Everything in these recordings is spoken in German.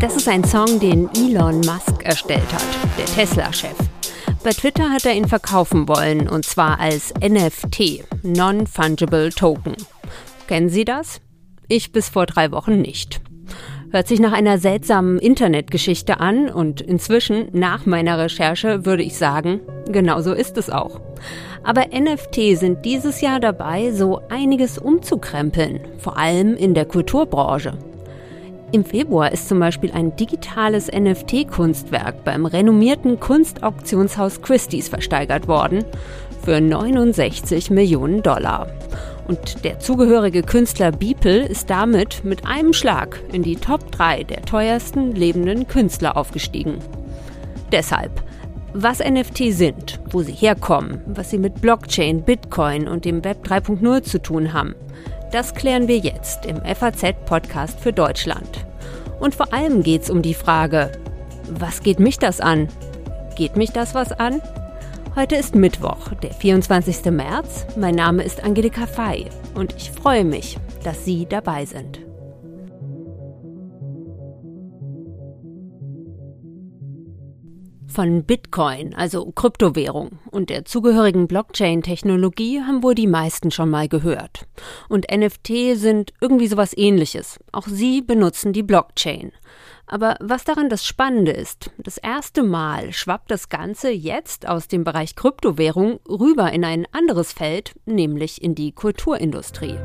Das ist ein Song, den Elon Musk erstellt hat, der Tesla-Chef. Bei Twitter hat er ihn verkaufen wollen, und zwar als NFT, Non-Fungible Token. Kennen Sie das? Ich bis vor drei Wochen nicht. Hört sich nach einer seltsamen Internetgeschichte an und inzwischen, nach meiner Recherche, würde ich sagen, genau so ist es auch. Aber NFT sind dieses Jahr dabei, so einiges umzukrempeln, vor allem in der Kulturbranche. Im Februar ist zum Beispiel ein digitales NFT-Kunstwerk beim renommierten Kunstauktionshaus Christie's versteigert worden für 69 Millionen Dollar. Und der zugehörige Künstler Beeple ist damit mit einem Schlag in die Top 3 der teuersten lebenden Künstler aufgestiegen. Deshalb, was NFT sind, wo sie herkommen, was sie mit Blockchain, Bitcoin und dem Web 3.0 zu tun haben, das klären wir jetzt im FAZ-Podcast für Deutschland. Und vor allem geht es um die Frage, was geht mich das an? Geht mich das was an? Heute ist Mittwoch, der 24. März. Mein Name ist Angelika Fey und ich freue mich, dass Sie dabei sind. Von Bitcoin, also Kryptowährung, und der zugehörigen Blockchain-Technologie haben wohl die meisten schon mal gehört. Und NFT sind irgendwie sowas ähnliches. Auch sie benutzen die Blockchain. Aber was daran das Spannende ist, das erste Mal schwappt das Ganze jetzt aus dem Bereich Kryptowährung rüber in ein anderes Feld, nämlich in die Kulturindustrie.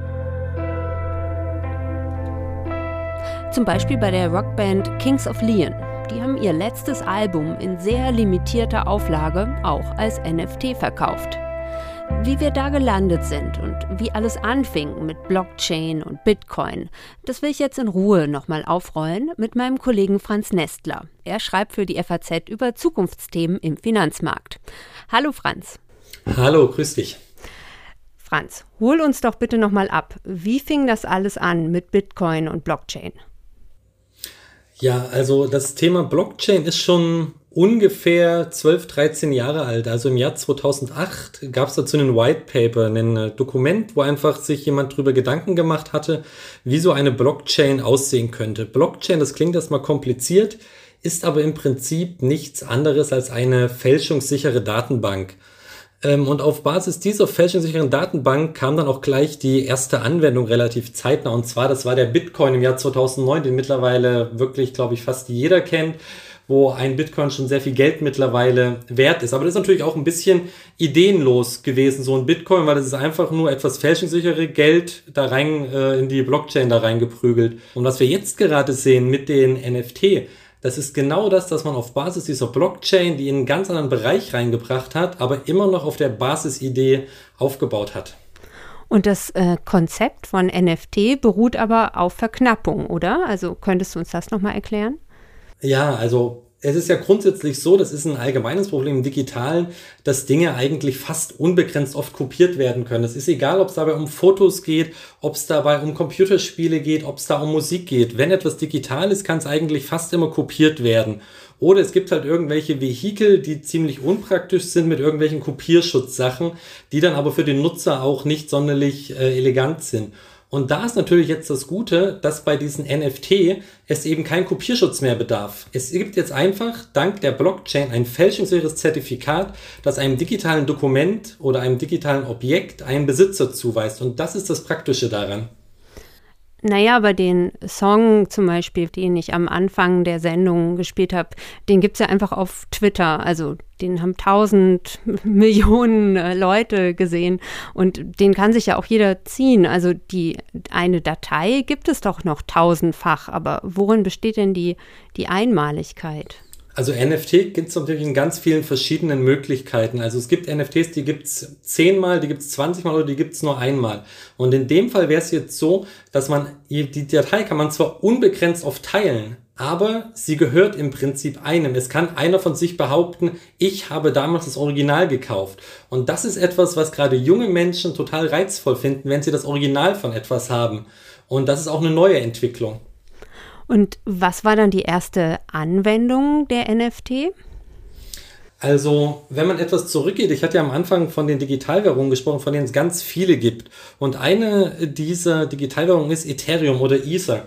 Zum Beispiel bei der Rockband Kings of Leon. Die haben ihr letztes Album in sehr limitierter Auflage auch als NFT verkauft. Wie wir da gelandet sind und wie alles anfing mit Blockchain und Bitcoin, das will ich jetzt in Ruhe nochmal aufrollen mit meinem Kollegen Franz Nestler. Er schreibt für die FAZ über Zukunftsthemen im Finanzmarkt. Hallo Franz. Hallo, grüß dich. Franz, hol uns doch bitte nochmal ab. Wie fing das alles an mit Bitcoin und Blockchain? Ja, also das Thema Blockchain ist schon ungefähr 12, 13 Jahre alt. Also im Jahr 2008 gab es dazu einen White Paper, ein äh, Dokument, wo einfach sich jemand drüber Gedanken gemacht hatte, wie so eine Blockchain aussehen könnte. Blockchain, das klingt erstmal kompliziert, ist aber im Prinzip nichts anderes als eine fälschungssichere Datenbank. Ähm, und auf Basis dieser fälschungssicheren Datenbank kam dann auch gleich die erste Anwendung relativ zeitnah. Und zwar, das war der Bitcoin im Jahr 2009, den mittlerweile wirklich, glaube ich, fast jeder kennt wo ein Bitcoin schon sehr viel Geld mittlerweile wert ist. Aber das ist natürlich auch ein bisschen ideenlos gewesen, so ein Bitcoin, weil das ist einfach nur etwas fälschungssichere Geld da rein äh, in die Blockchain da reingeprügelt. Und was wir jetzt gerade sehen mit den NFT, das ist genau das, dass man auf Basis dieser Blockchain, die in einen ganz anderen Bereich reingebracht hat, aber immer noch auf der Basisidee aufgebaut hat. Und das äh, Konzept von NFT beruht aber auf Verknappung, oder? Also könntest du uns das nochmal erklären? Ja, also es ist ja grundsätzlich so, das ist ein allgemeines Problem im Digitalen, dass Dinge eigentlich fast unbegrenzt oft kopiert werden können. Es ist egal, ob es dabei um Fotos geht, ob es dabei um Computerspiele geht, ob es da um Musik geht. Wenn etwas digital ist, kann es eigentlich fast immer kopiert werden. Oder es gibt halt irgendwelche Vehikel, die ziemlich unpraktisch sind mit irgendwelchen Kopierschutzsachen, die dann aber für den Nutzer auch nicht sonderlich äh, elegant sind. Und da ist natürlich jetzt das Gute, dass bei diesen NFT es eben kein Kopierschutz mehr bedarf. Es gibt jetzt einfach dank der Blockchain ein fälschungssicheres Zertifikat, das einem digitalen Dokument oder einem digitalen Objekt einen Besitzer zuweist. Und das ist das Praktische daran. Naja, aber den Song zum Beispiel, den ich am Anfang der Sendung gespielt habe, den gibt es ja einfach auf Twitter. Also den haben tausend Millionen äh, Leute gesehen und den kann sich ja auch jeder ziehen. Also die eine Datei gibt es doch noch tausendfach, aber worin besteht denn die, die Einmaligkeit? Also NFT gibt es natürlich in ganz vielen verschiedenen Möglichkeiten. Also es gibt NFTs, die gibt es zehnmal, die gibt es zwanzigmal oder die gibt es nur einmal. Und in dem Fall wäre es jetzt so, dass man, die Datei kann man zwar unbegrenzt oft teilen, aber sie gehört im Prinzip einem. Es kann einer von sich behaupten, ich habe damals das Original gekauft. Und das ist etwas, was gerade junge Menschen total reizvoll finden, wenn sie das Original von etwas haben. Und das ist auch eine neue Entwicklung. Und was war dann die erste Anwendung der NFT? Also, wenn man etwas zurückgeht, ich hatte ja am Anfang von den Digitalwährungen gesprochen, von denen es ganz viele gibt. Und eine dieser Digitalwährungen ist Ethereum oder Ether.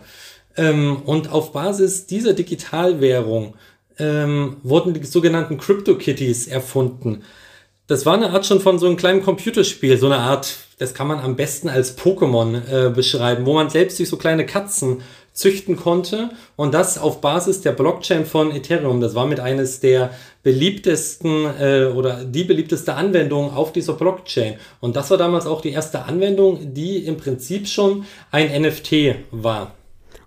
Ähm, und auf Basis dieser Digitalwährung ähm, wurden die sogenannten CryptoKitties erfunden. Das war eine Art schon von so einem kleinen Computerspiel, so eine Art, das kann man am besten als Pokémon äh, beschreiben, wo man selbst sich so kleine Katzen züchten konnte und das auf Basis der Blockchain von Ethereum. Das war mit eines der beliebtesten äh, oder die beliebteste Anwendung auf dieser Blockchain. Und das war damals auch die erste Anwendung, die im Prinzip schon ein NFT war.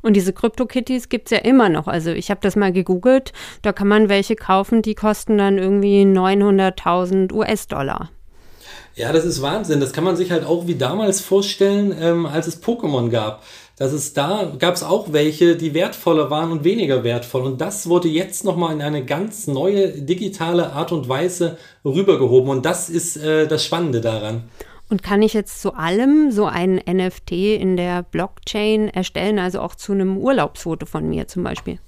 Und diese CryptoKitties gibt es ja immer noch. Also ich habe das mal gegoogelt, da kann man welche kaufen, die kosten dann irgendwie 900.000 US-Dollar. Ja, das ist Wahnsinn. Das kann man sich halt auch wie damals vorstellen, ähm, als es Pokémon gab dass es da gab es auch welche, die wertvoller waren und weniger wertvoll. Und das wurde jetzt nochmal in eine ganz neue digitale Art und Weise rübergehoben. Und das ist äh, das Spannende daran. Und kann ich jetzt zu allem so ein NFT in der Blockchain erstellen, also auch zu einem Urlaubsfoto von mir zum Beispiel?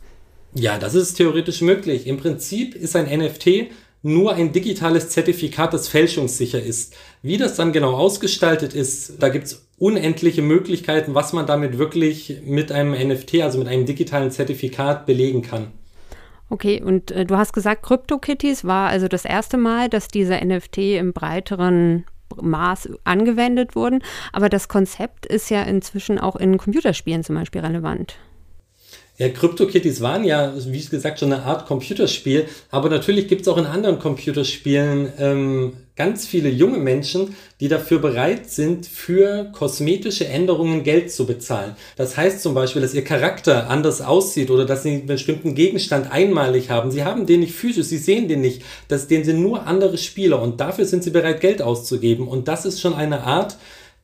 Ja, das ist theoretisch möglich. Im Prinzip ist ein NFT nur ein digitales Zertifikat, das fälschungssicher ist. Wie das dann genau ausgestaltet ist, da gibt es unendliche Möglichkeiten, was man damit wirklich mit einem NFT, also mit einem digitalen Zertifikat belegen kann. Okay, und äh, du hast gesagt, CryptoKitties war also das erste Mal, dass diese NFT im breiteren Maß angewendet wurden. Aber das Konzept ist ja inzwischen auch in Computerspielen zum Beispiel relevant. Ja, CryptoKitties waren ja, wie gesagt, schon eine Art Computerspiel, aber natürlich gibt es auch in anderen Computerspielen ähm, ganz viele junge Menschen, die dafür bereit sind, für kosmetische Änderungen Geld zu bezahlen. Das heißt zum Beispiel, dass ihr Charakter anders aussieht oder dass sie einen bestimmten Gegenstand einmalig haben. Sie haben den nicht physisch, sie sehen den nicht. Das, den sind nur andere Spieler und dafür sind sie bereit, Geld auszugeben. Und das ist schon eine Art,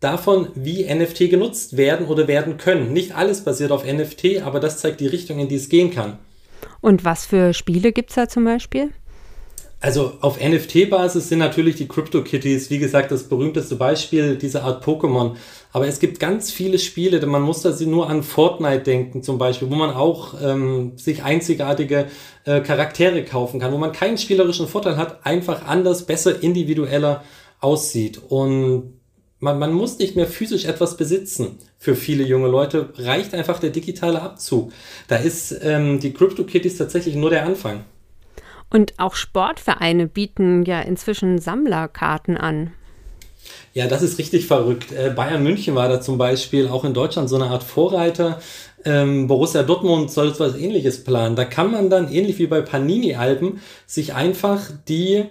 davon, wie NFT genutzt werden oder werden können. Nicht alles basiert auf NFT, aber das zeigt die Richtung, in die es gehen kann. Und was für Spiele gibt es da zum Beispiel? Also auf NFT-Basis sind natürlich die CryptoKitties, wie gesagt, das berühmteste Beispiel dieser Art Pokémon. Aber es gibt ganz viele Spiele, denn man muss da nur an Fortnite denken zum Beispiel, wo man auch ähm, sich einzigartige äh, Charaktere kaufen kann, wo man keinen spielerischen Vorteil hat, einfach anders, besser, individueller aussieht. Und man, man muss nicht mehr physisch etwas besitzen. Für viele junge Leute reicht einfach der digitale Abzug. Da ist ähm, die CryptoKitties tatsächlich nur der Anfang. Und auch Sportvereine bieten ja inzwischen Sammlerkarten an. Ja, das ist richtig verrückt. Äh, Bayern München war da zum Beispiel auch in Deutschland so eine Art Vorreiter. Ähm, Borussia Dortmund soll etwas ähnliches planen. Da kann man dann, ähnlich wie bei Panini-Alben, sich einfach die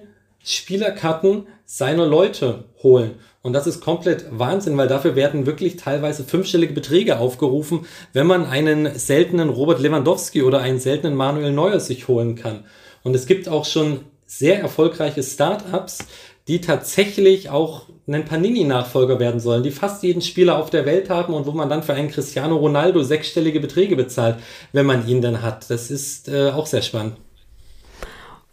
Spielerkarten seiner Leute holen. Und das ist komplett Wahnsinn, weil dafür werden wirklich teilweise fünfstellige Beträge aufgerufen, wenn man einen seltenen Robert Lewandowski oder einen seltenen Manuel Neuer sich holen kann. Und es gibt auch schon sehr erfolgreiche Startups, die tatsächlich auch einen Panini-Nachfolger werden sollen, die fast jeden Spieler auf der Welt haben und wo man dann für einen Cristiano Ronaldo sechsstellige Beträge bezahlt, wenn man ihn dann hat. Das ist äh, auch sehr spannend.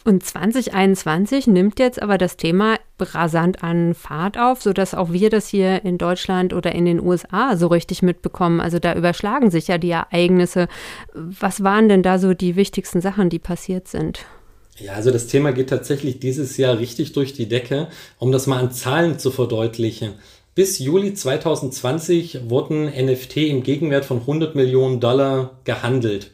Und 2021 nimmt jetzt aber das Thema rasant an Fahrt auf, sodass auch wir das hier in Deutschland oder in den USA so richtig mitbekommen. Also da überschlagen sich ja die Ereignisse. Was waren denn da so die wichtigsten Sachen, die passiert sind? Ja, also das Thema geht tatsächlich dieses Jahr richtig durch die Decke, um das mal an Zahlen zu verdeutlichen. Bis Juli 2020 wurden NFT im Gegenwert von 100 Millionen Dollar gehandelt.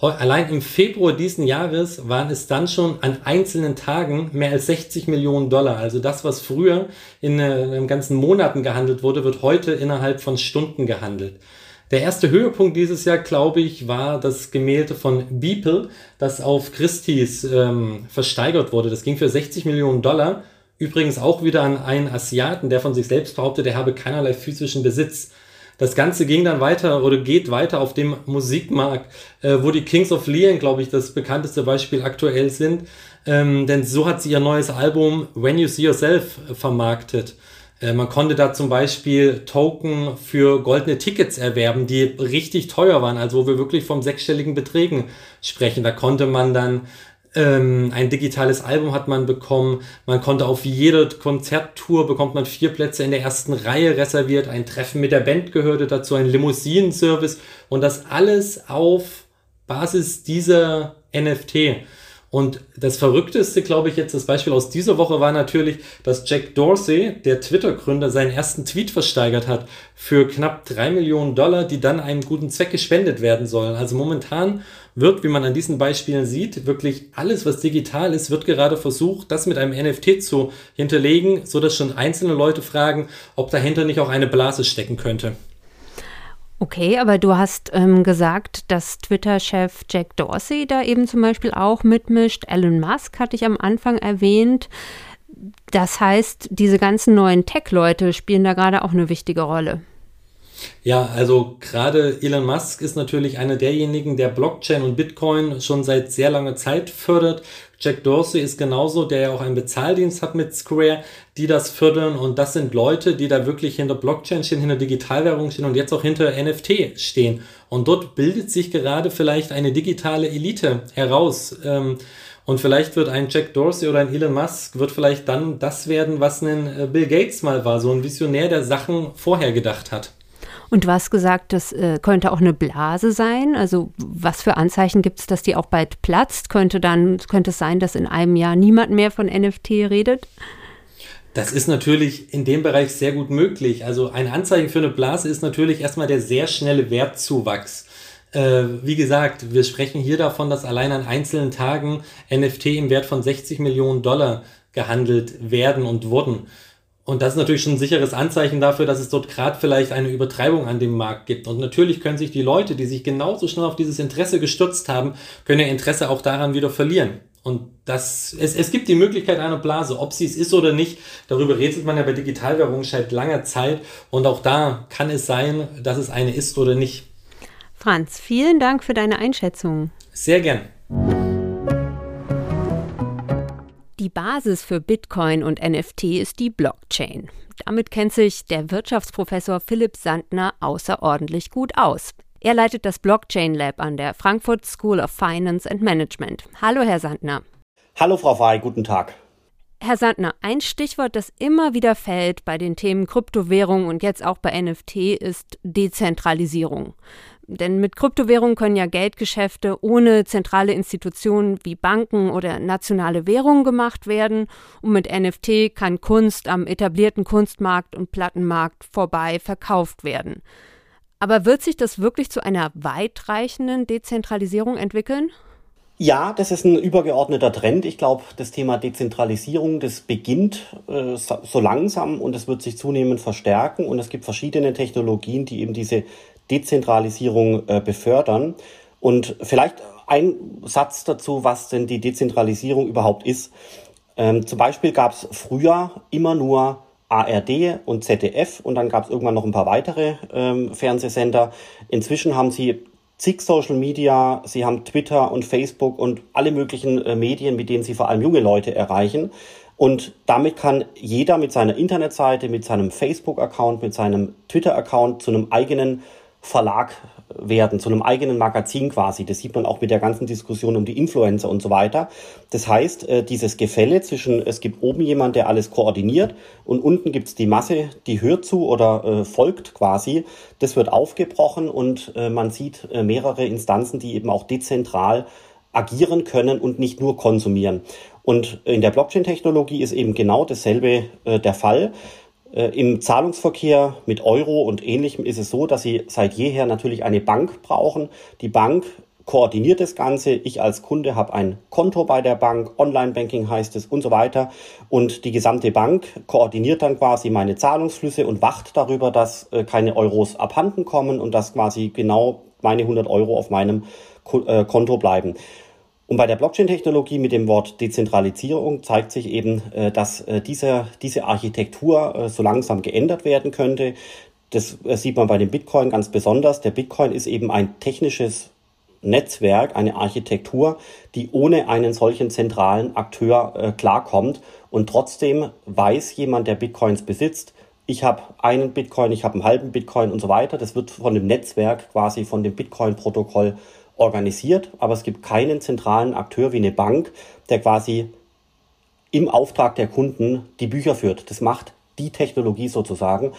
Allein im Februar diesen Jahres waren es dann schon an einzelnen Tagen mehr als 60 Millionen Dollar. Also das, was früher in, äh, in ganzen Monaten gehandelt wurde, wird heute innerhalb von Stunden gehandelt. Der erste Höhepunkt dieses Jahr, glaube ich, war das Gemälde von Beeple, das auf Christie's ähm, versteigert wurde. Das ging für 60 Millionen Dollar. Übrigens auch wieder an einen Asiaten, der von sich selbst behauptet, er habe keinerlei physischen Besitz. Das Ganze ging dann weiter oder geht weiter auf dem Musikmarkt, äh, wo die Kings of Leon, glaube ich, das bekannteste Beispiel aktuell sind. Ähm, denn so hat sie ihr neues Album When You See Yourself äh, vermarktet. Äh, man konnte da zum Beispiel Token für goldene Tickets erwerben, die richtig teuer waren, also wo wir wirklich vom sechsstelligen Beträgen sprechen. Da konnte man dann ähm, ein digitales Album hat man bekommen. Man konnte auf jede Konzerttour bekommt man vier Plätze in der ersten Reihe reserviert. Ein Treffen mit der Band gehörte dazu, ein Limousinenservice und das alles auf Basis dieser NFT. Und das Verrückteste, glaube ich, jetzt das Beispiel aus dieser Woche war natürlich, dass Jack Dorsey, der Twitter-Gründer, seinen ersten Tweet versteigert hat für knapp drei Millionen Dollar, die dann einem guten Zweck gespendet werden sollen. Also momentan wird, wie man an diesen Beispielen sieht, wirklich alles, was digital ist, wird gerade versucht, das mit einem NFT zu hinterlegen, so dass schon einzelne Leute fragen, ob dahinter nicht auch eine Blase stecken könnte. Okay, aber du hast ähm, gesagt, dass Twitter-Chef Jack Dorsey da eben zum Beispiel auch mitmischt. Elon Musk hatte ich am Anfang erwähnt. Das heißt, diese ganzen neuen Tech-Leute spielen da gerade auch eine wichtige Rolle. Ja, also gerade Elon Musk ist natürlich einer derjenigen, der Blockchain und Bitcoin schon seit sehr langer Zeit fördert. Jack Dorsey ist genauso, der ja auch einen Bezahldienst hat mit Square, die das fördern. Und das sind Leute, die da wirklich hinter Blockchain stehen, hinter Digitalwährung stehen und jetzt auch hinter NFT stehen. Und dort bildet sich gerade vielleicht eine digitale Elite heraus. Ähm, und vielleicht wird ein Jack Dorsey oder ein Elon Musk wird vielleicht dann das werden, was ein äh, Bill Gates mal war, so ein Visionär, der Sachen vorher gedacht hat. Und du hast gesagt, das äh, könnte auch eine Blase sein. Also was für Anzeichen gibt es, dass die auch bald platzt? Könnte dann könnte es sein, dass in einem Jahr niemand mehr von NFT redet? Das ist natürlich in dem Bereich sehr gut möglich. Also ein Anzeichen für eine Blase ist natürlich erstmal der sehr schnelle Wertzuwachs. Äh, wie gesagt, wir sprechen hier davon, dass allein an einzelnen Tagen NFT im Wert von 60 Millionen Dollar gehandelt werden und wurden. Und das ist natürlich schon ein sicheres Anzeichen dafür, dass es dort gerade vielleicht eine Übertreibung an dem Markt gibt. Und natürlich können sich die Leute, die sich genauso schnell auf dieses Interesse gestürzt haben, können ihr Interesse auch daran wieder verlieren. Und das, es, es gibt die Möglichkeit einer Blase, ob sie es ist oder nicht. Darüber rätselt man ja bei Digitalwährungen seit langer Zeit. Und auch da kann es sein, dass es eine ist oder nicht. Franz, vielen Dank für deine Einschätzung. Sehr gern. Die Basis für Bitcoin und NFT ist die Blockchain. Damit kennt sich der Wirtschaftsprofessor Philipp Sandner außerordentlich gut aus. Er leitet das Blockchain Lab an der Frankfurt School of Finance and Management. Hallo, Herr Sandner. Hallo, Frau Fay, guten Tag. Herr Sandner, ein Stichwort, das immer wieder fällt bei den Themen Kryptowährung und jetzt auch bei NFT, ist Dezentralisierung. Denn mit Kryptowährungen können ja Geldgeschäfte ohne zentrale Institutionen wie Banken oder nationale Währungen gemacht werden. Und mit NFT kann Kunst am etablierten Kunstmarkt und Plattenmarkt vorbei verkauft werden. Aber wird sich das wirklich zu einer weitreichenden Dezentralisierung entwickeln? Ja, das ist ein übergeordneter Trend. Ich glaube, das Thema Dezentralisierung, das beginnt äh, so langsam und es wird sich zunehmend verstärken. Und es gibt verschiedene Technologien, die eben diese Dezentralisierung äh, befördern. Und vielleicht ein Satz dazu, was denn die Dezentralisierung überhaupt ist. Ähm, zum Beispiel gab es früher immer nur ARD und ZDF und dann gab es irgendwann noch ein paar weitere ähm, Fernsehsender. Inzwischen haben sie zig Social Media, sie haben Twitter und Facebook und alle möglichen äh, Medien, mit denen sie vor allem junge Leute erreichen. Und damit kann jeder mit seiner Internetseite, mit seinem Facebook-Account, mit seinem Twitter-Account zu einem eigenen Verlag werden, zu einem eigenen Magazin quasi. Das sieht man auch mit der ganzen Diskussion um die Influencer und so weiter. Das heißt, äh, dieses Gefälle zwischen, es gibt oben jemand, der alles koordiniert und unten gibt's die Masse, die hört zu oder äh, folgt quasi. Das wird aufgebrochen und äh, man sieht mehrere Instanzen, die eben auch dezentral agieren können und nicht nur konsumieren. Und in der Blockchain-Technologie ist eben genau dasselbe der Fall. Äh, Im Zahlungsverkehr mit Euro und ähnlichem ist es so, dass Sie seit jeher natürlich eine Bank brauchen. Die Bank koordiniert das Ganze. Ich als Kunde habe ein Konto bei der Bank, Online-Banking heißt es und so weiter. Und die gesamte Bank koordiniert dann quasi meine Zahlungsflüsse und wacht darüber, dass äh, keine Euros abhanden kommen und dass quasi genau meine 100 Euro auf meinem äh, Konto bleiben. Und bei der Blockchain-Technologie mit dem Wort Dezentralisierung zeigt sich eben, äh, dass äh, diese, diese Architektur äh, so langsam geändert werden könnte. Das sieht man bei dem Bitcoin ganz besonders. Der Bitcoin ist eben ein technisches Netzwerk, eine Architektur, die ohne einen solchen zentralen Akteur klarkommt. Und trotzdem weiß jemand, der Bitcoins besitzt, ich habe einen Bitcoin, ich habe einen halben Bitcoin und so weiter. Das wird von dem Netzwerk quasi von dem Bitcoin-Protokoll organisiert, aber es gibt keinen zentralen Akteur wie eine Bank, der quasi im Auftrag der Kunden die Bücher führt. Das macht die Technologie sozusagen.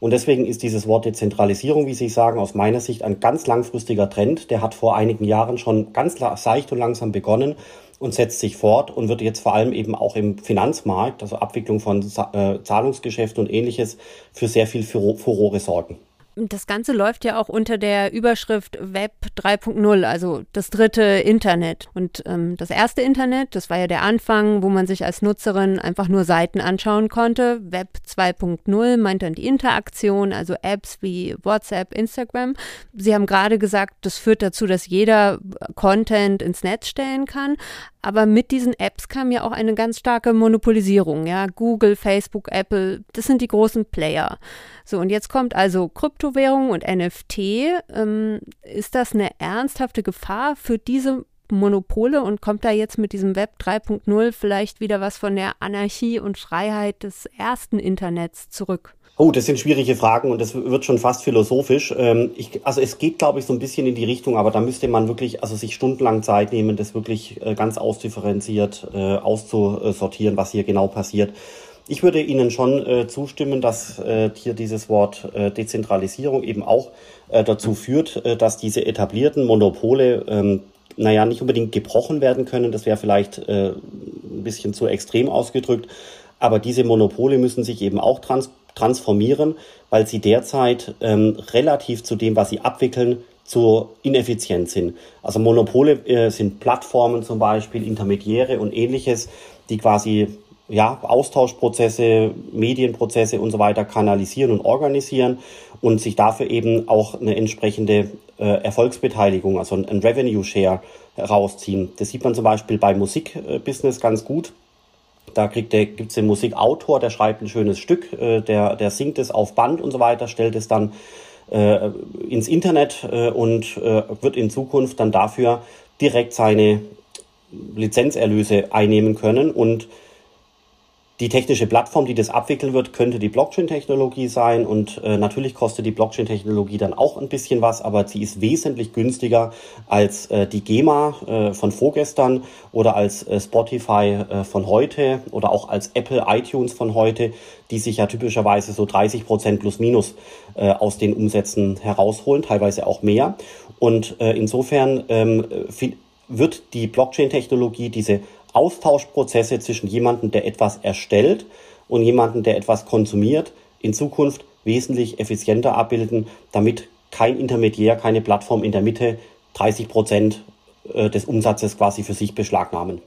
Und deswegen ist dieses Wort Dezentralisierung, wie Sie sagen, aus meiner Sicht ein ganz langfristiger Trend. Der hat vor einigen Jahren schon ganz seicht und langsam begonnen. und setzt sich fort und wird jetzt vor allem eben auch im Finanzmarkt, also Abwicklung von äh, Zahlungsgeschäften und ähnliches, für sehr viel Furore sorgen. Das Ganze läuft ja auch unter der Überschrift Web 3.0, also das dritte Internet. Und ähm, das erste Internet, das war ja der Anfang, wo man sich als Nutzerin einfach nur Seiten anschauen konnte. Web 2.0 meint dann die Interaktion, also Apps wie WhatsApp, Instagram. Sie haben gerade gesagt, das führt dazu, dass jeder Content ins Netz stellen kann. Aber mit diesen Apps kam ja auch eine ganz starke Monopolisierung. Ja, Google, Facebook, Apple, das sind die großen Player. So, und jetzt kommt also Kryptowährung und NFT. Ähm, ist das eine ernsthafte Gefahr für diese Monopole und kommt da jetzt mit diesem Web 3.0 vielleicht wieder was von der Anarchie und Freiheit des ersten Internets zurück? Oh, das sind schwierige Fragen und das wird schon fast philosophisch. Ähm, ich, also es geht, glaube ich, so ein bisschen in die Richtung, aber da müsste man wirklich, also sich stundenlang Zeit nehmen, das wirklich äh, ganz ausdifferenziert äh, auszusortieren, was hier genau passiert. Ich würde Ihnen schon äh, zustimmen, dass äh, hier dieses Wort äh, Dezentralisierung eben auch äh, dazu führt, äh, dass diese etablierten Monopole, ähm, naja, nicht unbedingt gebrochen werden können. Das wäre vielleicht äh, ein bisschen zu extrem ausgedrückt. Aber diese Monopole müssen sich eben auch trans transformieren, weil sie derzeit ähm, relativ zu dem, was sie abwickeln, zu ineffizient sind. Also Monopole äh, sind Plattformen zum Beispiel, Intermediäre und ähnliches, die quasi ja, Austauschprozesse, Medienprozesse und so weiter kanalisieren und organisieren und sich dafür eben auch eine entsprechende äh, Erfolgsbeteiligung, also ein, ein Revenue Share herausziehen. Das sieht man zum Beispiel beim Musikbusiness ganz gut. Da der, gibt's den Musikautor, der schreibt ein schönes Stück, äh, der, der singt es auf Band und so weiter, stellt es dann äh, ins Internet äh, und äh, wird in Zukunft dann dafür direkt seine Lizenzerlöse einnehmen können. Und die technische Plattform, die das abwickeln wird, könnte die Blockchain-Technologie sein. Und äh, natürlich kostet die Blockchain-Technologie dann auch ein bisschen was, aber sie ist wesentlich günstiger als äh, die GEMA äh, von vorgestern oder als äh, Spotify äh, von heute oder auch als Apple iTunes von heute, die sich ja typischerweise so 30 Prozent plus minus äh, aus den Umsätzen herausholen, teilweise auch mehr. Und äh, insofern ähm, wird die Blockchain-Technologie diese Austauschprozesse zwischen jemandem, der etwas erstellt und jemandem, der etwas konsumiert, in Zukunft wesentlich effizienter abbilden, damit kein Intermediär, keine Plattform in der Mitte 30 Prozent äh, des Umsatzes quasi für sich beschlagnahmen.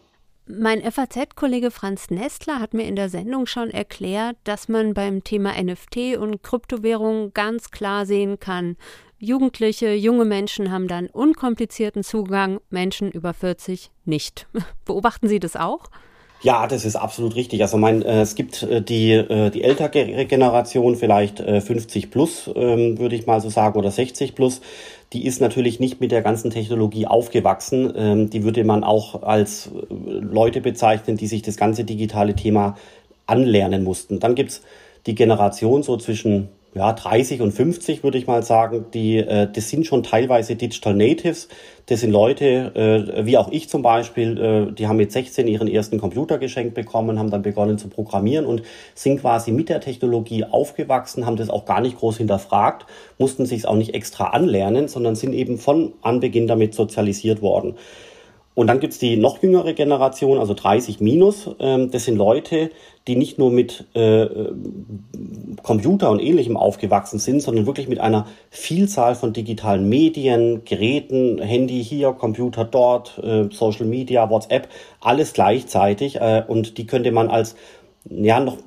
Mein FAZ-Kollege Franz Nestler hat mir in der Sendung schon erklärt, dass man beim Thema NFT und Kryptowährung ganz klar sehen kann, Jugendliche, junge Menschen haben dann unkomplizierten Zugang, Menschen über 40 nicht. Beobachten Sie das auch? Ja, das ist absolut richtig. Also mein, äh, es gibt äh, die, äh, die ältere Generation, vielleicht äh, 50 plus, ähm, würde ich mal so sagen, oder 60 plus. Die ist natürlich nicht mit der ganzen Technologie aufgewachsen. Ähm, die würde man auch als äh, Leute bezeichnen, die sich das ganze digitale Thema anlernen mussten. Dann gibt's die Generation so zwischen ja, 30 und 50 würde ich mal sagen, die, äh, das sind schon teilweise Digital Natives. Das sind Leute, äh, wie auch ich zum Beispiel, äh, die haben mit 16 ihren ersten Computer geschenkt bekommen, haben dann begonnen zu programmieren und sind quasi mit der Technologie aufgewachsen, haben das auch gar nicht groß hinterfragt, mussten sich es auch nicht extra anlernen, sondern sind eben von Anbeginn damit sozialisiert worden. Und dann gibt's die noch jüngere Generation, also 30 minus. Ähm, das sind Leute, die nicht nur mit äh, Computer und ähnlichem aufgewachsen sind, sondern wirklich mit einer Vielzahl von digitalen Medien, Geräten, Handy hier, Computer dort, äh, Social Media, WhatsApp, alles gleichzeitig. Äh, und die könnte man als ja, noch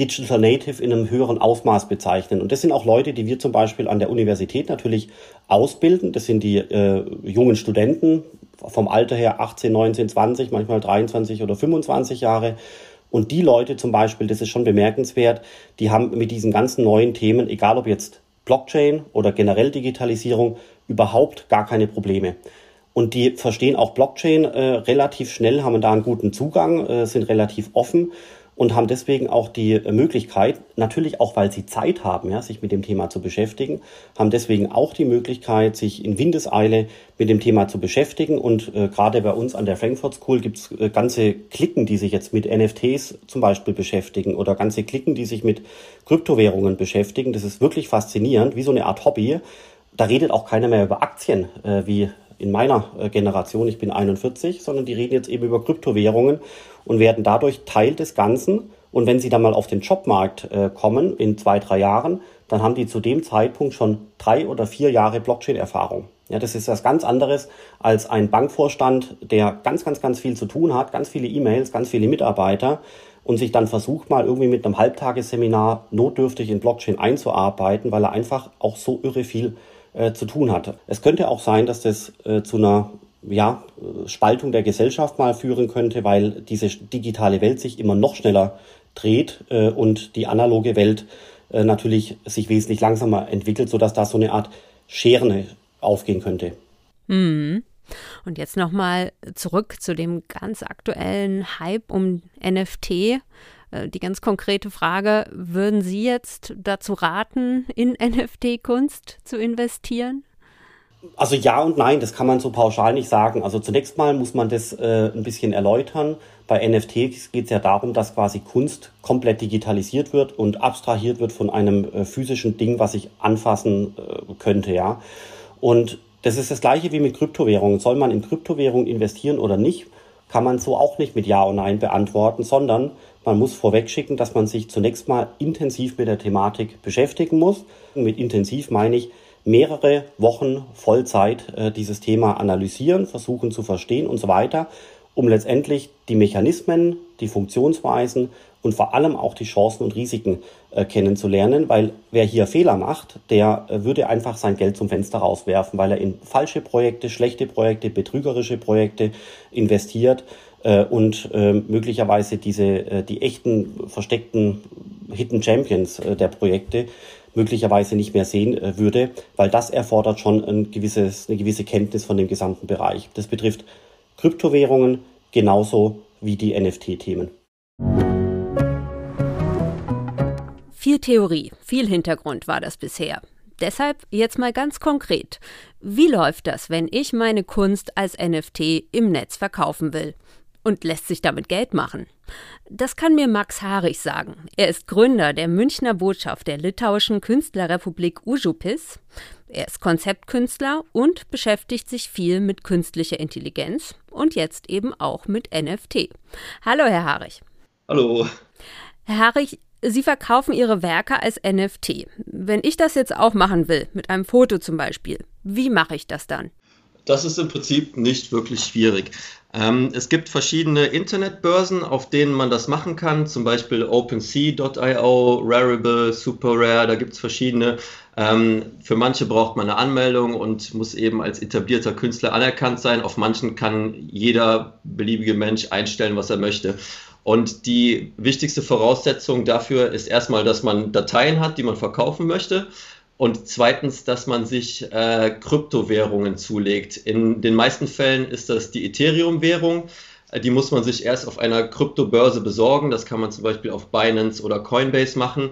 Digital Native in einem höheren Ausmaß bezeichnen. Und das sind auch Leute, die wir zum Beispiel an der Universität natürlich ausbilden. Das sind die äh, jungen Studenten, vom Alter her 18, 19, 20, manchmal 23 oder 25 Jahre. Und die Leute zum Beispiel, das ist schon bemerkenswert, die haben mit diesen ganzen neuen Themen, egal ob jetzt Blockchain oder generell Digitalisierung, überhaupt gar keine Probleme. Und die verstehen auch Blockchain äh, relativ schnell, haben da einen guten Zugang, äh, sind relativ offen und haben deswegen auch die Möglichkeit, natürlich auch weil sie Zeit haben, ja, sich mit dem Thema zu beschäftigen, haben deswegen auch die Möglichkeit, sich in Windeseile mit dem Thema zu beschäftigen. Und äh, gerade bei uns an der Frankfurt School gibt's äh, ganze Klicken, die sich jetzt mit NFTs zum Beispiel beschäftigen oder ganze Klicken, die sich mit Kryptowährungen beschäftigen. Das ist wirklich faszinierend, wie so eine Art Hobby. Da redet auch keiner mehr über Aktien, äh, wie in meiner äh, Generation, ich bin 41, sondern die reden jetzt eben über Kryptowährungen und werden dadurch Teil des Ganzen. Und wenn sie dann mal auf den Jobmarkt äh, kommen in zwei, drei Jahren, dann haben die zu dem Zeitpunkt schon drei oder vier Jahre Blockchain-Erfahrung. Ja, das ist was ganz anderes als ein Bankvorstand, der ganz, ganz, ganz viel zu tun hat, ganz viele E-Mails, ganz viele Mitarbeiter und sich dann versucht mal irgendwie mit einem Halbtagesseminar notdürftig in Blockchain einzuarbeiten, weil er einfach auch so irre viel äh, zu tun hatte. Es könnte auch sein, dass das äh, zu einer ja, Spaltung der Gesellschaft mal führen könnte, weil diese digitale Welt sich immer noch schneller dreht äh, und die analoge Welt äh, natürlich sich wesentlich langsamer entwickelt, sodass da so eine Art Schere aufgehen könnte. Mhm. Und jetzt nochmal zurück zu dem ganz aktuellen Hype um NFT. Äh, die ganz konkrete Frage, würden Sie jetzt dazu raten, in NFT-Kunst zu investieren? Also ja und nein, das kann man so pauschal nicht sagen. Also zunächst mal muss man das äh, ein bisschen erläutern. Bei NFTs geht es ja darum, dass quasi Kunst komplett digitalisiert wird und abstrahiert wird von einem äh, physischen Ding, was ich anfassen äh, könnte, ja. Und das ist das gleiche wie mit Kryptowährungen. Soll man in Kryptowährungen investieren oder nicht, kann man so auch nicht mit Ja und Nein beantworten, sondern man muss vorwegschicken, dass man sich zunächst mal intensiv mit der Thematik beschäftigen muss. Und mit intensiv meine ich mehrere Wochen Vollzeit äh, dieses Thema analysieren, versuchen zu verstehen und so weiter, um letztendlich die Mechanismen, die Funktionsweisen und vor allem auch die Chancen und Risiken äh, kennenzulernen, weil wer hier Fehler macht, der äh, würde einfach sein Geld zum Fenster rauswerfen, weil er in falsche Projekte, schlechte Projekte, betrügerische Projekte investiert äh, und äh, möglicherweise diese äh, die echten versteckten Hidden Champions äh, der Projekte möglicherweise nicht mehr sehen äh, würde, weil das erfordert schon ein gewisses, eine gewisse Kenntnis von dem gesamten Bereich. Das betrifft Kryptowährungen genauso wie die NFT-Themen. Viel Theorie, viel Hintergrund war das bisher. Deshalb jetzt mal ganz konkret. Wie läuft das, wenn ich meine Kunst als NFT im Netz verkaufen will? Und lässt sich damit Geld machen? Das kann mir Max Harich sagen. Er ist Gründer der Münchner Botschaft der litauischen Künstlerrepublik Užupis. Er ist Konzeptkünstler und beschäftigt sich viel mit künstlicher Intelligenz und jetzt eben auch mit NFT. Hallo, Herr Harich. Hallo. Herr Harich, Sie verkaufen Ihre Werke als NFT. Wenn ich das jetzt auch machen will, mit einem Foto zum Beispiel, wie mache ich das dann? Das ist im Prinzip nicht wirklich schwierig. Ähm, es gibt verschiedene Internetbörsen, auf denen man das machen kann, zum Beispiel OpenSea.io, Rarible, SuperRare, da gibt es verschiedene. Ähm, für manche braucht man eine Anmeldung und muss eben als etablierter Künstler anerkannt sein. Auf manchen kann jeder beliebige Mensch einstellen, was er möchte. Und die wichtigste Voraussetzung dafür ist erstmal, dass man Dateien hat, die man verkaufen möchte. Und zweitens, dass man sich äh, Kryptowährungen zulegt. In den meisten Fällen ist das die Ethereum-Währung. Äh, die muss man sich erst auf einer Kryptobörse besorgen. Das kann man zum Beispiel auf Binance oder Coinbase machen,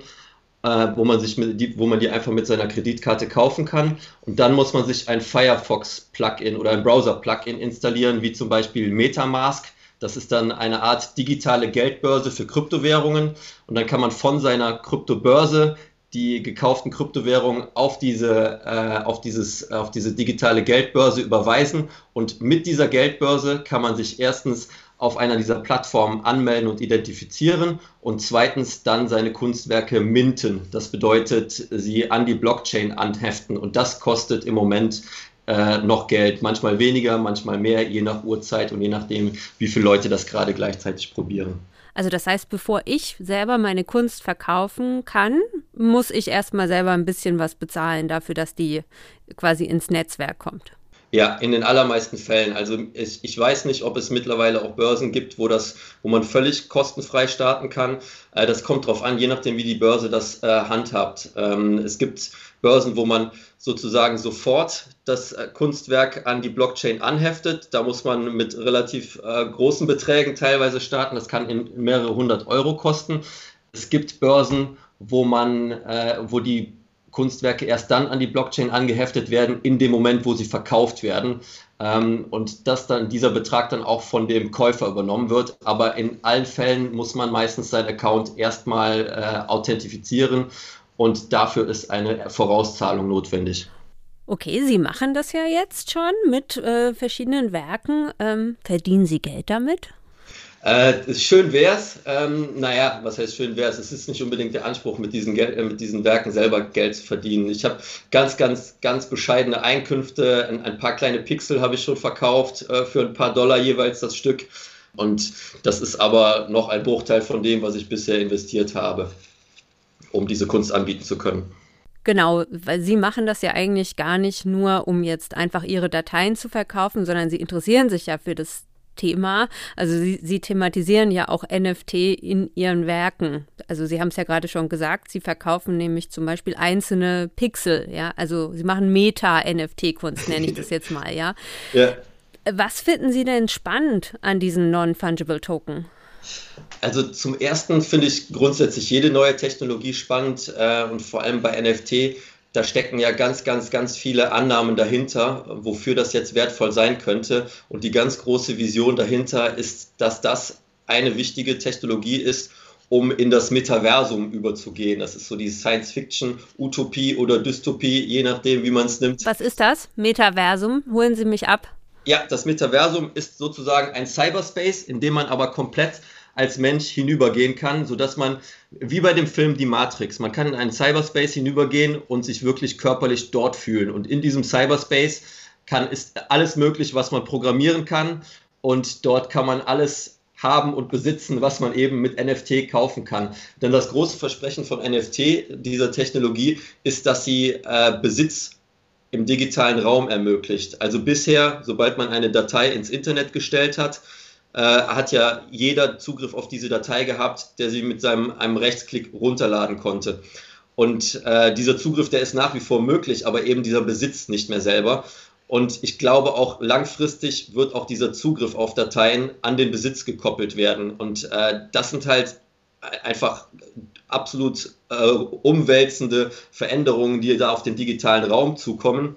äh, wo, man sich die, wo man die einfach mit seiner Kreditkarte kaufen kann. Und dann muss man sich ein Firefox-Plugin oder ein Browser-Plugin installieren, wie zum Beispiel Metamask. Das ist dann eine Art digitale Geldbörse für Kryptowährungen. Und dann kann man von seiner Kryptobörse die gekauften Kryptowährungen auf diese, äh, auf, dieses, auf diese digitale Geldbörse überweisen. Und mit dieser Geldbörse kann man sich erstens auf einer dieser Plattformen anmelden und identifizieren und zweitens dann seine Kunstwerke minten. Das bedeutet, sie an die Blockchain anheften und das kostet im Moment äh, noch Geld. Manchmal weniger, manchmal mehr, je nach Uhrzeit und je nachdem, wie viele Leute das gerade gleichzeitig probieren. Also das heißt, bevor ich selber meine Kunst verkaufen kann, muss ich erstmal selber ein bisschen was bezahlen dafür, dass die quasi ins Netzwerk kommt. Ja, in den allermeisten Fällen. Also ich, ich, weiß nicht, ob es mittlerweile auch Börsen gibt, wo das, wo man völlig kostenfrei starten kann. Äh, das kommt darauf an, je nachdem, wie die Börse das äh, handhabt. Ähm, es gibt Börsen, wo man sozusagen sofort das äh, Kunstwerk an die Blockchain anheftet. Da muss man mit relativ äh, großen Beträgen teilweise starten. Das kann in mehrere hundert Euro kosten. Es gibt Börsen, wo man, äh, wo die Kunstwerke erst dann an die Blockchain angeheftet werden, in dem Moment, wo sie verkauft werden. Ähm, und dass dann dieser Betrag dann auch von dem Käufer übernommen wird. Aber in allen Fällen muss man meistens seinen Account erstmal äh, authentifizieren und dafür ist eine Vorauszahlung notwendig. Okay, Sie machen das ja jetzt schon mit äh, verschiedenen Werken. Ähm, verdienen Sie Geld damit? Äh, schön wär's. Ähm, naja, was heißt schön wär's? Es ist nicht unbedingt der Anspruch, mit diesen, Gel äh, mit diesen Werken selber Geld zu verdienen. Ich habe ganz, ganz, ganz bescheidene Einkünfte. Ein, ein paar kleine Pixel habe ich schon verkauft äh, für ein paar Dollar jeweils das Stück. Und das ist aber noch ein Bruchteil von dem, was ich bisher investiert habe, um diese Kunst anbieten zu können. Genau, weil Sie machen das ja eigentlich gar nicht nur, um jetzt einfach Ihre Dateien zu verkaufen, sondern Sie interessieren sich ja für das Thema. Also Sie, Sie thematisieren ja auch NFT in Ihren Werken. Also Sie haben es ja gerade schon gesagt, Sie verkaufen nämlich zum Beispiel einzelne Pixel, ja. Also Sie machen Meta-NFT-Kunst, nenne ich das jetzt mal, ja. ja. Was finden Sie denn spannend an diesen Non-Fungible Token? Also zum ersten finde ich grundsätzlich jede neue Technologie spannend äh, und vor allem bei NFT, da stecken ja ganz, ganz, ganz viele Annahmen dahinter, wofür das jetzt wertvoll sein könnte. Und die ganz große Vision dahinter ist, dass das eine wichtige Technologie ist, um in das Metaversum überzugehen. Das ist so die Science-Fiction, Utopie oder Dystopie, je nachdem, wie man es nimmt. Was ist das? Metaversum? Holen Sie mich ab. Ja, das Metaversum ist sozusagen ein Cyberspace, in dem man aber komplett als Mensch hinübergehen kann, sodass man, wie bei dem Film Die Matrix, man kann in einen Cyberspace hinübergehen und sich wirklich körperlich dort fühlen. Und in diesem Cyberspace kann, ist alles möglich, was man programmieren kann. Und dort kann man alles haben und besitzen, was man eben mit NFT kaufen kann. Denn das große Versprechen von NFT, dieser Technologie, ist, dass sie äh, Besitz im digitalen Raum ermöglicht. Also bisher, sobald man eine Datei ins Internet gestellt hat, äh, hat ja jeder Zugriff auf diese Datei gehabt, der sie mit seinem einem Rechtsklick runterladen konnte. Und äh, dieser Zugriff, der ist nach wie vor möglich, aber eben dieser Besitz nicht mehr selber. Und ich glaube auch langfristig wird auch dieser Zugriff auf Dateien an den Besitz gekoppelt werden. Und äh, das sind halt einfach absolut äh, umwälzende Veränderungen, die da auf den digitalen Raum zukommen.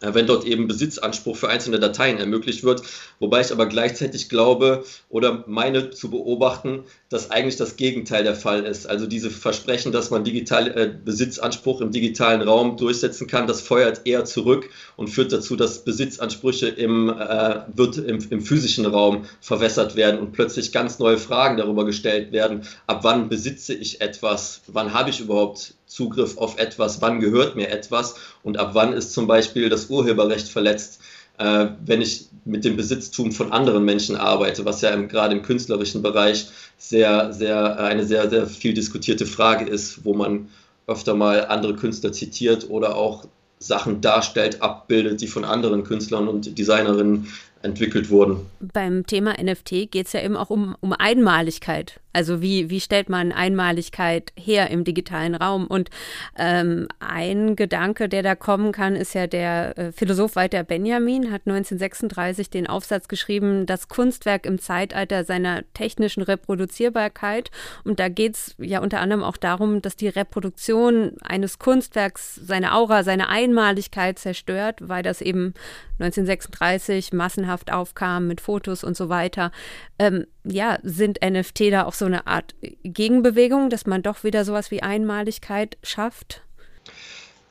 Äh, wenn dort eben Besitzanspruch für einzelne Dateien ermöglicht wird. Wobei ich aber gleichzeitig glaube oder meine zu beobachten, dass eigentlich das Gegenteil der Fall ist. Also diese Versprechen, dass man digital, äh, Besitzanspruch im digitalen Raum durchsetzen kann, das feuert eher zurück und führt dazu, dass Besitzansprüche im, äh, wird im, im physischen Raum verwässert werden und plötzlich ganz neue Fragen darüber gestellt werden, ab wann besitze ich etwas, wann habe ich überhaupt Zugriff auf etwas, wann gehört mir etwas? Und ab wann ist zum Beispiel das Urheberrecht verletzt, äh, wenn ich mit dem Besitztum von anderen Menschen arbeite, was ja im, gerade im künstlerischen Bereich sehr, sehr, äh, eine sehr, sehr viel diskutierte Frage ist, wo man öfter mal andere Künstler zitiert oder auch Sachen darstellt, abbildet, die von anderen Künstlern und Designerinnen entwickelt wurden. Beim Thema NFT geht es ja eben auch um, um Einmaligkeit. Also wie, wie stellt man Einmaligkeit her im digitalen Raum? Und ähm, ein Gedanke, der da kommen kann, ist ja der äh, Philosoph Walter Benjamin hat 1936 den Aufsatz geschrieben, das Kunstwerk im Zeitalter seiner technischen Reproduzierbarkeit. Und da geht es ja unter anderem auch darum, dass die Reproduktion eines Kunstwerks seine Aura, seine Einmaligkeit zerstört, weil das eben 1936 massenhaft aufkam mit Fotos und so weiter. Ähm, ja, sind NFT da auch so eine Art Gegenbewegung, dass man doch wieder sowas wie Einmaligkeit schafft?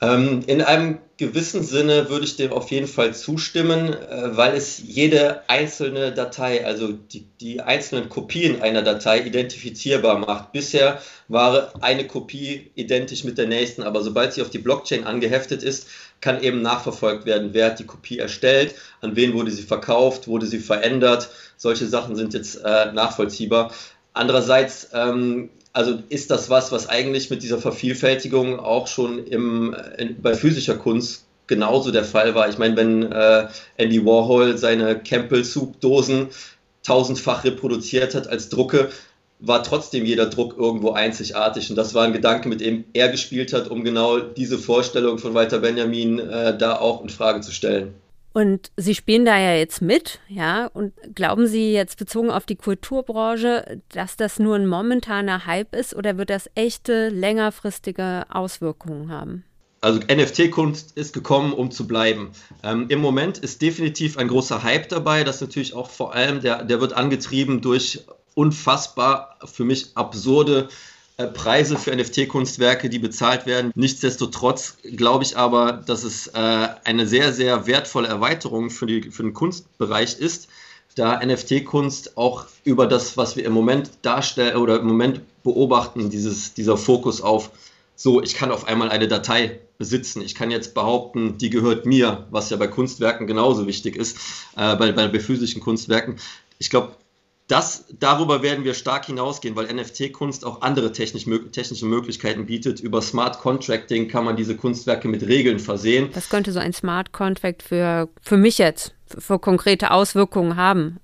Ähm, in einem gewissen Sinne würde ich dem auf jeden Fall zustimmen, äh, weil es jede einzelne Datei, also die, die einzelnen Kopien einer Datei identifizierbar macht. Bisher war eine Kopie identisch mit der nächsten, aber sobald sie auf die Blockchain angeheftet ist, kann eben nachverfolgt werden, wer hat die Kopie erstellt, an wen wurde sie verkauft, wurde sie verändert. Solche Sachen sind jetzt äh, nachvollziehbar. Andererseits ähm, also ist das was, was eigentlich mit dieser Vervielfältigung auch schon im, in, bei physischer Kunst genauso der Fall war. Ich meine, wenn äh, Andy Warhol seine Campbell Soup Dosen tausendfach reproduziert hat als Drucke, war trotzdem jeder Druck irgendwo einzigartig. Und das war ein Gedanke, mit dem er gespielt hat, um genau diese Vorstellung von Walter Benjamin äh, da auch in Frage zu stellen. Und Sie spielen da ja jetzt mit, ja. Und glauben Sie jetzt bezogen auf die Kulturbranche, dass das nur ein momentaner Hype ist oder wird das echte, längerfristige Auswirkungen haben? Also NFT-Kunst ist gekommen, um zu bleiben. Ähm, Im Moment ist definitiv ein großer Hype dabei. Das natürlich auch vor allem, der, der wird angetrieben durch unfassbar für mich absurde äh, Preise für NFT-Kunstwerke, die bezahlt werden. Nichtsdestotrotz glaube ich aber, dass es äh, eine sehr, sehr wertvolle Erweiterung für, die, für den Kunstbereich ist, da NFT-Kunst auch über das, was wir im Moment darstellen oder im Moment beobachten, dieses, dieser Fokus auf, so, ich kann auf einmal eine Datei besitzen. Ich kann jetzt behaupten, die gehört mir, was ja bei Kunstwerken genauso wichtig ist, äh, bei, bei physischen Kunstwerken. Ich glaube, das, darüber werden wir stark hinausgehen, weil NFT-Kunst auch andere technisch, technische Möglichkeiten bietet. Über Smart Contracting kann man diese Kunstwerke mit Regeln versehen. Was könnte so ein Smart Contract für, für mich jetzt, für konkrete Auswirkungen haben?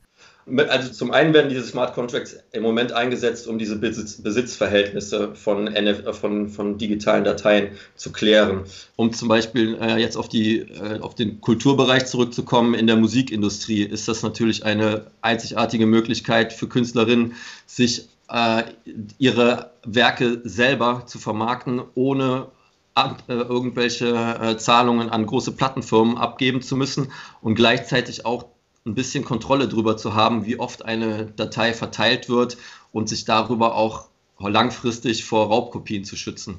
Also zum einen werden diese Smart Contracts im Moment eingesetzt, um diese Besitz, Besitzverhältnisse von, NF, von, von digitalen Dateien zu klären. Um zum Beispiel äh, jetzt auf, die, äh, auf den Kulturbereich zurückzukommen, in der Musikindustrie ist das natürlich eine einzigartige Möglichkeit für Künstlerinnen, sich äh, ihre Werke selber zu vermarkten, ohne äh, irgendwelche äh, Zahlungen an große Plattenfirmen abgeben zu müssen und gleichzeitig auch ein bisschen Kontrolle darüber zu haben, wie oft eine Datei verteilt wird und sich darüber auch langfristig vor Raubkopien zu schützen.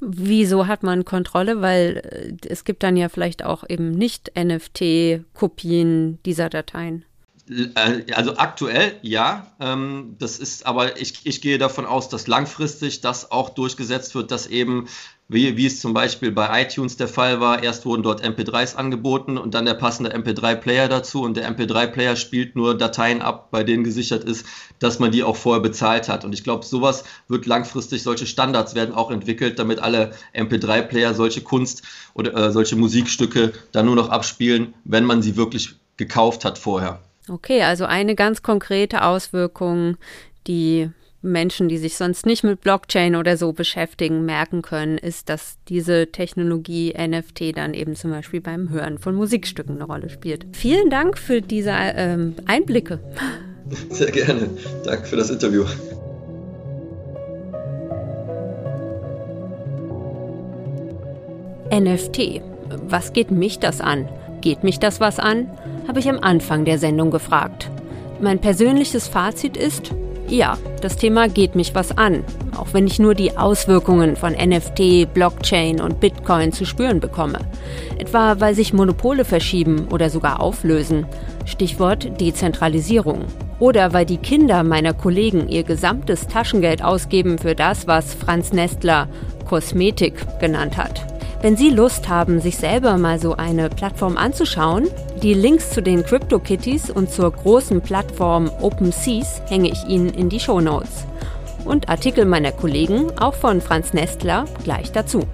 Wieso hat man Kontrolle? Weil äh, es gibt dann ja vielleicht auch eben nicht NFT-Kopien dieser Dateien. Äh, also aktuell ja, ähm, das ist aber, ich, ich gehe davon aus, dass langfristig das auch durchgesetzt wird, dass eben wie, wie es zum Beispiel bei iTunes der Fall war. Erst wurden dort MP3s angeboten und dann der passende MP3-Player dazu und der MP3-Player spielt nur Dateien ab, bei denen gesichert ist, dass man die auch vorher bezahlt hat. Und ich glaube, sowas wird langfristig, solche Standards werden auch entwickelt, damit alle MP3-Player solche Kunst oder äh, solche Musikstücke dann nur noch abspielen, wenn man sie wirklich gekauft hat vorher. Okay, also eine ganz konkrete Auswirkung, die Menschen, die sich sonst nicht mit Blockchain oder so beschäftigen, merken können, ist, dass diese Technologie NFT dann eben zum Beispiel beim Hören von Musikstücken eine Rolle spielt. Vielen Dank für diese ähm, Einblicke. Sehr gerne. Danke für das Interview. NFT. Was geht mich das an? Geht mich das was an? Habe ich am Anfang der Sendung gefragt. Mein persönliches Fazit ist, ja, das Thema geht mich was an, auch wenn ich nur die Auswirkungen von NFT, Blockchain und Bitcoin zu spüren bekomme. Etwa weil sich Monopole verschieben oder sogar auflösen. Stichwort Dezentralisierung. Oder weil die Kinder meiner Kollegen ihr gesamtes Taschengeld ausgeben für das, was Franz Nestler Kosmetik genannt hat. Wenn Sie Lust haben, sich selber mal so eine Plattform anzuschauen, die Links zu den CryptoKitties und zur großen Plattform OpenSeas hänge ich Ihnen in die Show Notes. Und Artikel meiner Kollegen, auch von Franz Nestler, gleich dazu.